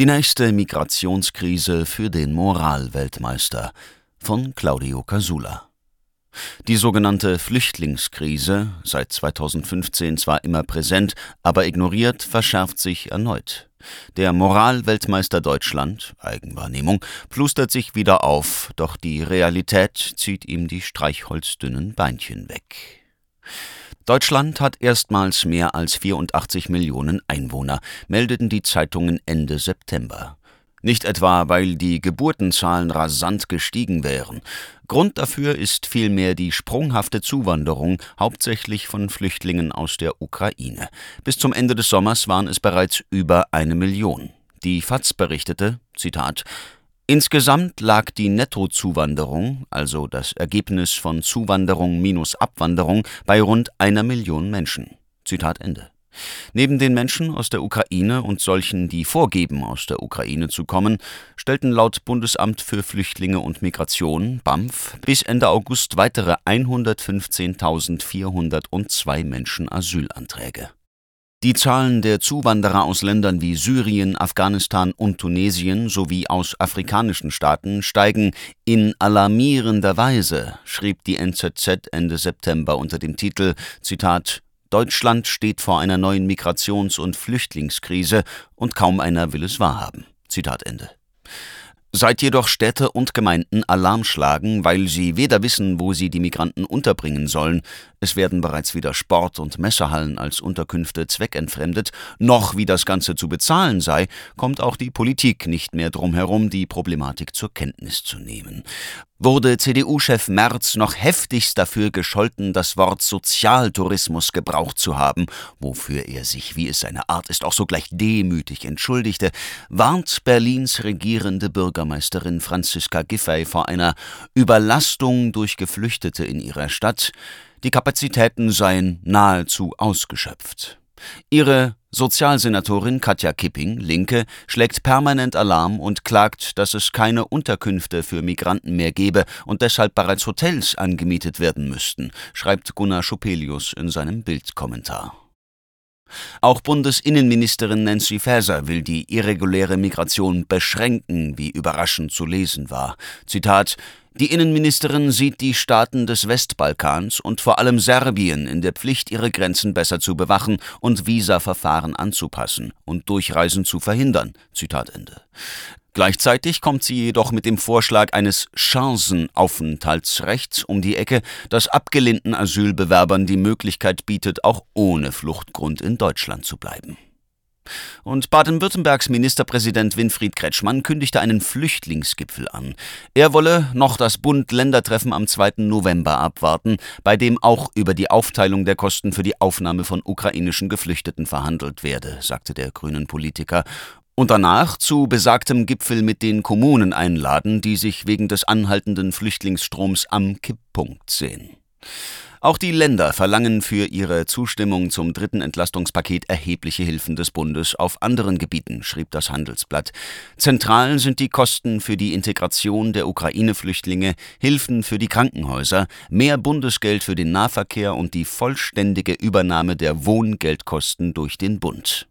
Die nächste Migrationskrise für den Moralweltmeister von Claudio Casula. Die sogenannte Flüchtlingskrise, seit 2015 zwar immer präsent, aber ignoriert, verschärft sich erneut. Der Moralweltmeister Deutschland, Eigenwahrnehmung, plustert sich wieder auf, doch die Realität zieht ihm die streichholzdünnen Beinchen weg. Deutschland hat erstmals mehr als 84 Millionen Einwohner, meldeten die Zeitungen Ende September. Nicht etwa, weil die Geburtenzahlen rasant gestiegen wären. Grund dafür ist vielmehr die sprunghafte Zuwanderung, hauptsächlich von Flüchtlingen aus der Ukraine. Bis zum Ende des Sommers waren es bereits über eine Million. Die FAZ berichtete, Zitat, Insgesamt lag die Nettozuwanderung, also das Ergebnis von Zuwanderung minus Abwanderung, bei rund einer Million Menschen. Zitat Ende. Neben den Menschen aus der Ukraine und solchen, die vorgeben, aus der Ukraine zu kommen, stellten laut Bundesamt für Flüchtlinge und Migration BAMF bis Ende August weitere 115.402 Menschen Asylanträge. Die Zahlen der Zuwanderer aus Ländern wie Syrien, Afghanistan und Tunesien sowie aus afrikanischen Staaten steigen in alarmierender Weise, schrieb die NZZ Ende September unter dem Titel Zitat Deutschland steht vor einer neuen Migrations- und Flüchtlingskrise und kaum einer will es wahrhaben. Zitat Ende. Seit jedoch Städte und Gemeinden Alarm schlagen, weil sie weder wissen, wo sie die Migranten unterbringen sollen, es werden bereits wieder Sport- und Messehallen als Unterkünfte zweckentfremdet, noch wie das Ganze zu bezahlen sei, kommt auch die Politik nicht mehr drum herum, die Problematik zur Kenntnis zu nehmen. Wurde CDU-Chef Merz noch heftigst dafür gescholten, das Wort Sozialtourismus gebraucht zu haben, wofür er sich, wie es seine Art ist, auch sogleich demütig entschuldigte, warnt Berlins regierende Bürgermeisterin Franziska Giffey vor einer Überlastung durch Geflüchtete in ihrer Stadt, die Kapazitäten seien nahezu ausgeschöpft. Ihre Sozialsenatorin Katja Kipping, Linke, schlägt permanent Alarm und klagt, dass es keine Unterkünfte für Migranten mehr gebe und deshalb bereits Hotels angemietet werden müssten, schreibt Gunnar Schopelius in seinem Bildkommentar. Auch Bundesinnenministerin Nancy Faeser will die irreguläre Migration beschränken, wie überraschend zu lesen war. Zitat Die Innenministerin sieht die Staaten des Westbalkans und vor allem Serbien in der Pflicht, ihre Grenzen besser zu bewachen und Visaverfahren anzupassen und Durchreisen zu verhindern. Zitat Ende. Gleichzeitig kommt sie jedoch mit dem Vorschlag eines Chancenaufenthaltsrechts um die Ecke, das abgelehnten Asylbewerbern die Möglichkeit bietet, auch ohne Fluchtgrund in Deutschland zu bleiben. Und Baden-Württembergs Ministerpräsident Winfried Kretschmann kündigte einen Flüchtlingsgipfel an. Er wolle noch das Bund-Länder-Treffen am 2. November abwarten, bei dem auch über die Aufteilung der Kosten für die Aufnahme von ukrainischen Geflüchteten verhandelt werde, sagte der grünen Politiker und danach zu besagtem Gipfel mit den Kommunen einladen, die sich wegen des anhaltenden Flüchtlingsstroms am Kipppunkt sehen. Auch die Länder verlangen für ihre Zustimmung zum dritten Entlastungspaket erhebliche Hilfen des Bundes auf anderen Gebieten, schrieb das Handelsblatt. Zentral sind die Kosten für die Integration der Ukraine-Flüchtlinge, Hilfen für die Krankenhäuser, mehr Bundesgeld für den Nahverkehr und die vollständige Übernahme der Wohngeldkosten durch den Bund.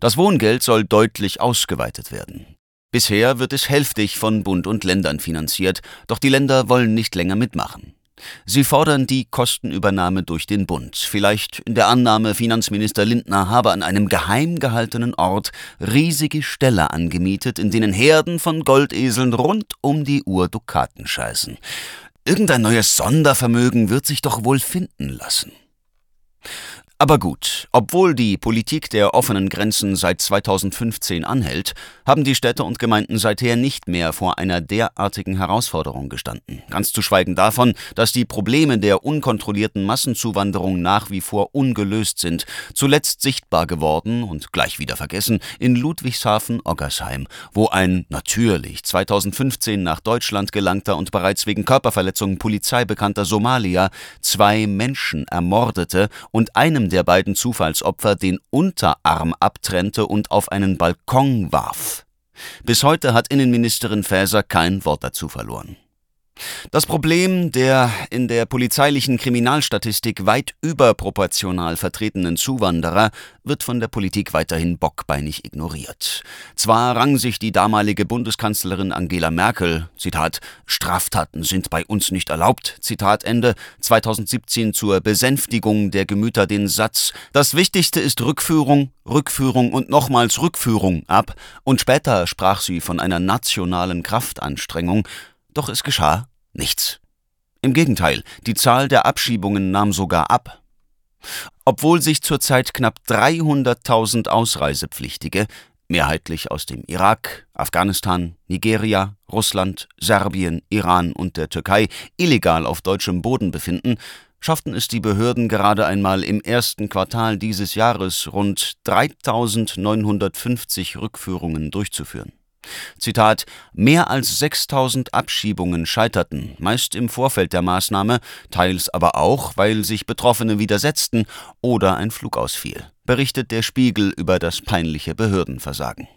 Das Wohngeld soll deutlich ausgeweitet werden. Bisher wird es hälftig von Bund und Ländern finanziert, doch die Länder wollen nicht länger mitmachen. Sie fordern die Kostenübernahme durch den Bund, vielleicht in der Annahme, Finanzminister Lindner habe an einem geheim gehaltenen Ort riesige Ställe angemietet, in denen Herden von Goldeseln rund um die Uhr Dukaten scheißen. Irgendein neues Sondervermögen wird sich doch wohl finden lassen. Aber gut, obwohl die Politik der offenen Grenzen seit 2015 anhält, haben die Städte und Gemeinden seither nicht mehr vor einer derartigen Herausforderung gestanden. Ganz zu schweigen davon, dass die Probleme der unkontrollierten Massenzuwanderung nach wie vor ungelöst sind, zuletzt sichtbar geworden und gleich wieder vergessen in Ludwigshafen-Oggersheim, wo ein natürlich 2015 nach Deutschland gelangter und bereits wegen Körperverletzungen polizeibekannter Somalier zwei Menschen ermordete und einem der beiden Zufallsopfer den Unterarm abtrennte und auf einen Balkon warf. Bis heute hat Innenministerin Faeser kein Wort dazu verloren. Das Problem der in der polizeilichen Kriminalstatistik weit überproportional vertretenen Zuwanderer wird von der Politik weiterhin bockbeinig ignoriert. Zwar rang sich die damalige Bundeskanzlerin Angela Merkel, Zitat, Straftaten sind bei uns nicht erlaubt, Zitat Ende, 2017 zur Besänftigung der Gemüter den Satz, das Wichtigste ist Rückführung, Rückführung und nochmals Rückführung ab, und später sprach sie von einer nationalen Kraftanstrengung, doch es geschah nichts. Im Gegenteil, die Zahl der Abschiebungen nahm sogar ab. Obwohl sich zurzeit knapp 300.000 Ausreisepflichtige, mehrheitlich aus dem Irak, Afghanistan, Nigeria, Russland, Serbien, Iran und der Türkei, illegal auf deutschem Boden befinden, schafften es die Behörden gerade einmal im ersten Quartal dieses Jahres rund 3.950 Rückführungen durchzuführen. Zitat: Mehr als 6000 Abschiebungen scheiterten, meist im Vorfeld der Maßnahme, teils aber auch, weil sich Betroffene widersetzten oder ein Flug ausfiel, berichtet der Spiegel über das peinliche Behördenversagen.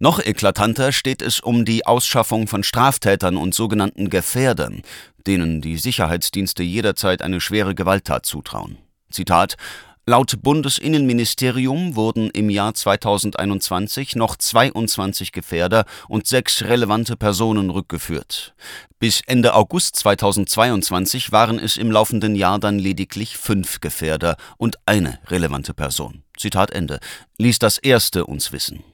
Noch eklatanter steht es um die Ausschaffung von Straftätern und sogenannten Gefährdern, denen die Sicherheitsdienste jederzeit eine schwere Gewalttat zutrauen. Zitat Laut Bundesinnenministerium wurden im Jahr 2021 noch 22 Gefährder und sechs relevante Personen rückgeführt. Bis Ende August 2022 waren es im laufenden Jahr dann lediglich fünf Gefährder und eine relevante Person. Zitat Ende. Ließ das erste uns wissen.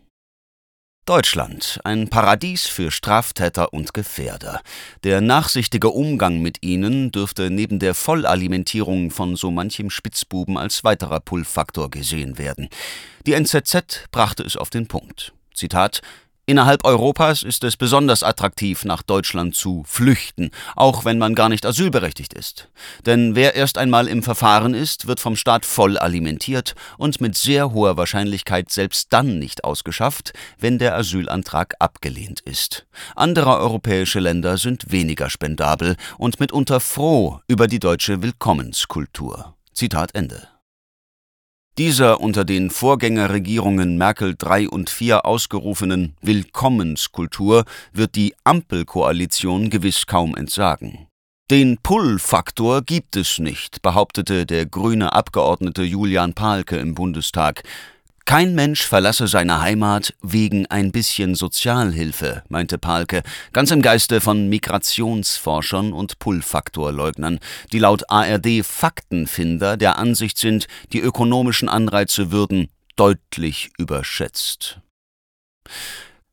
Deutschland, ein Paradies für Straftäter und Gefährder. Der nachsichtige Umgang mit ihnen dürfte neben der Vollalimentierung von so manchem Spitzbuben als weiterer Pull-Faktor gesehen werden. Die NZZ brachte es auf den Punkt. Zitat Innerhalb Europas ist es besonders attraktiv, nach Deutschland zu flüchten, auch wenn man gar nicht asylberechtigt ist. Denn wer erst einmal im Verfahren ist, wird vom Staat voll alimentiert und mit sehr hoher Wahrscheinlichkeit selbst dann nicht ausgeschafft, wenn der Asylantrag abgelehnt ist. Andere europäische Länder sind weniger spendabel und mitunter froh über die deutsche Willkommenskultur. Zitat Ende. Dieser unter den Vorgängerregierungen Merkel III und IV ausgerufenen Willkommenskultur wird die Ampelkoalition gewiss kaum entsagen. Den Pull-Faktor gibt es nicht, behauptete der grüne Abgeordnete Julian Pahlke im Bundestag. Kein Mensch verlasse seine Heimat wegen ein bisschen Sozialhilfe, meinte Palke, ganz im Geiste von Migrationsforschern und Pull-Faktor-Leugnern, die laut ARD Faktenfinder der Ansicht sind, die ökonomischen Anreize würden deutlich überschätzt.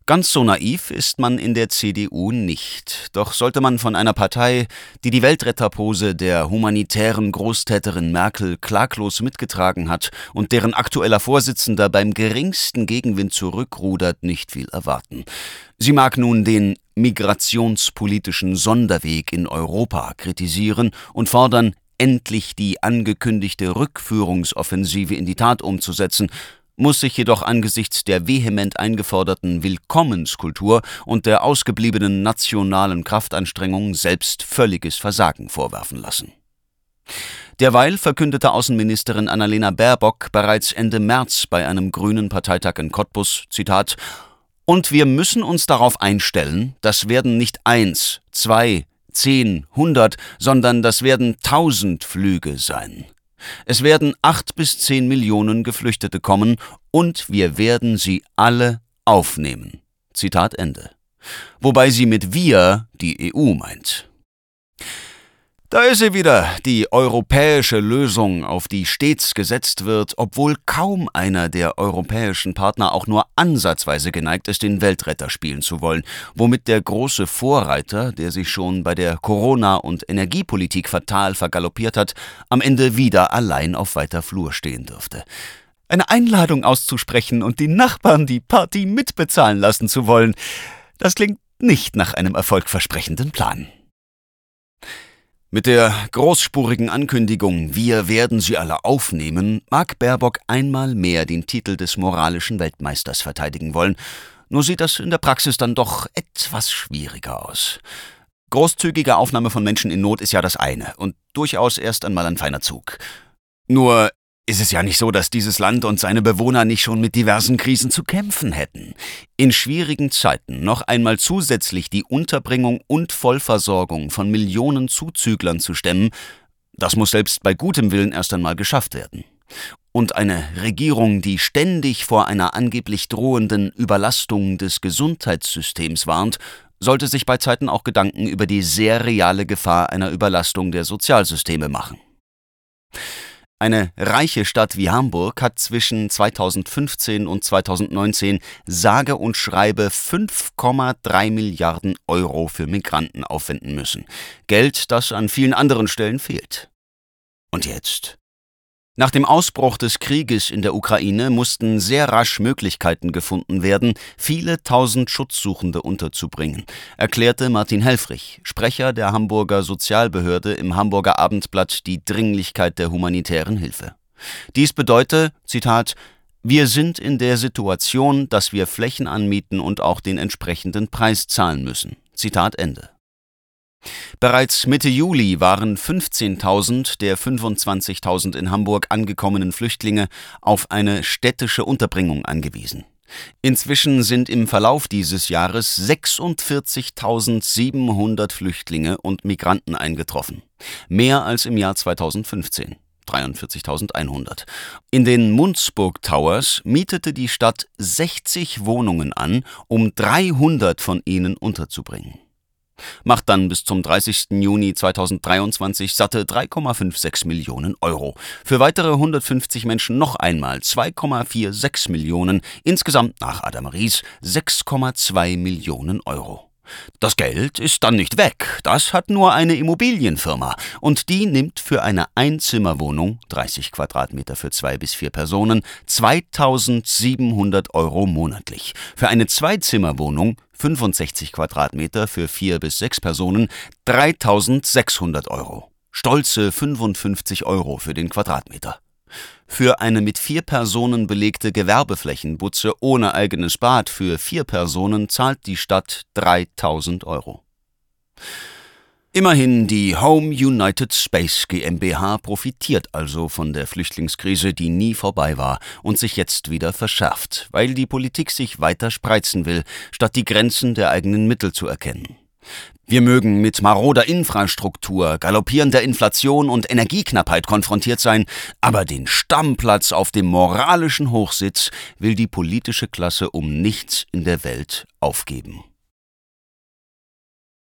Ganz so naiv ist man in der CDU nicht. Doch sollte man von einer Partei, die die Weltretterpose der humanitären Großtäterin Merkel klaglos mitgetragen hat und deren aktueller Vorsitzender beim geringsten Gegenwind zurückrudert, nicht viel erwarten. Sie mag nun den migrationspolitischen Sonderweg in Europa kritisieren und fordern, endlich die angekündigte Rückführungsoffensive in die Tat umzusetzen, muss sich jedoch angesichts der vehement eingeforderten Willkommenskultur und der ausgebliebenen nationalen Kraftanstrengung selbst völliges Versagen vorwerfen lassen. Derweil verkündete Außenministerin Annalena Baerbock bereits Ende März bei einem grünen Parteitag in Cottbus, Zitat, und wir müssen uns darauf einstellen, das werden nicht eins, zwei, zehn, hundert, sondern das werden tausend Flüge sein. Es werden acht bis zehn Millionen Geflüchtete kommen und wir werden sie alle aufnehmen. Zitat Ende. Wobei sie mit wir die EU meint. Da ist sie wieder, die europäische Lösung, auf die stets gesetzt wird, obwohl kaum einer der europäischen Partner auch nur ansatzweise geneigt ist, den Weltretter spielen zu wollen, womit der große Vorreiter, der sich schon bei der Corona- und Energiepolitik fatal vergaloppiert hat, am Ende wieder allein auf weiter Flur stehen dürfte. Eine Einladung auszusprechen und die Nachbarn die Party mitbezahlen lassen zu wollen, das klingt nicht nach einem erfolgversprechenden Plan. Mit der großspurigen Ankündigung Wir werden sie alle aufnehmen, mag Baerbock einmal mehr den Titel des moralischen Weltmeisters verteidigen wollen, nur sieht das in der Praxis dann doch etwas schwieriger aus. Großzügige Aufnahme von Menschen in Not ist ja das eine und durchaus erst einmal ein feiner Zug. Nur ist es ja nicht so, dass dieses Land und seine Bewohner nicht schon mit diversen Krisen zu kämpfen hätten. In schwierigen Zeiten noch einmal zusätzlich die Unterbringung und Vollversorgung von Millionen Zuzüglern zu stemmen, das muss selbst bei gutem Willen erst einmal geschafft werden. Und eine Regierung, die ständig vor einer angeblich drohenden Überlastung des Gesundheitssystems warnt, sollte sich bei Zeiten auch Gedanken über die sehr reale Gefahr einer Überlastung der Sozialsysteme machen. Eine reiche Stadt wie Hamburg hat zwischen 2015 und 2019 sage und schreibe 5,3 Milliarden Euro für Migranten aufwenden müssen. Geld, das an vielen anderen Stellen fehlt. Und jetzt? Nach dem Ausbruch des Krieges in der Ukraine mussten sehr rasch Möglichkeiten gefunden werden, viele tausend Schutzsuchende unterzubringen, erklärte Martin Helfrich, Sprecher der Hamburger Sozialbehörde im Hamburger Abendblatt die Dringlichkeit der humanitären Hilfe. Dies bedeute, Zitat, wir sind in der Situation, dass wir Flächen anmieten und auch den entsprechenden Preis zahlen müssen. Zitat Ende. Bereits Mitte Juli waren 15.000 der 25.000 in Hamburg angekommenen Flüchtlinge auf eine städtische Unterbringung angewiesen. Inzwischen sind im Verlauf dieses Jahres 46.700 Flüchtlinge und Migranten eingetroffen, mehr als im Jahr 2015. 43.100. In den Munzburg Towers mietete die Stadt 60 Wohnungen an, um 300 von ihnen unterzubringen macht dann bis zum 30. Juni 2023 satte 3,56 Millionen Euro. Für weitere 150 Menschen noch einmal 2,46 Millionen, insgesamt nach Adam Ries 6,2 Millionen Euro. Das Geld ist dann nicht weg, das hat nur eine Immobilienfirma und die nimmt für eine Einzimmerwohnung, 30 Quadratmeter für zwei bis vier Personen, 2700 Euro monatlich. Für eine Zweizimmerwohnung, 65 Quadratmeter für vier bis sechs Personen, 3600 Euro. Stolze 55 Euro für den Quadratmeter. Für eine mit vier Personen belegte Gewerbeflächenbutze ohne eigenes Bad für vier Personen zahlt die Stadt 3000 Euro. Immerhin, die Home United Space GmbH profitiert also von der Flüchtlingskrise, die nie vorbei war und sich jetzt wieder verschärft, weil die Politik sich weiter spreizen will, statt die Grenzen der eigenen Mittel zu erkennen. Wir mögen mit maroder Infrastruktur, galoppierender Inflation und Energieknappheit konfrontiert sein, aber den Stammplatz auf dem moralischen Hochsitz will die politische Klasse um nichts in der Welt aufgeben.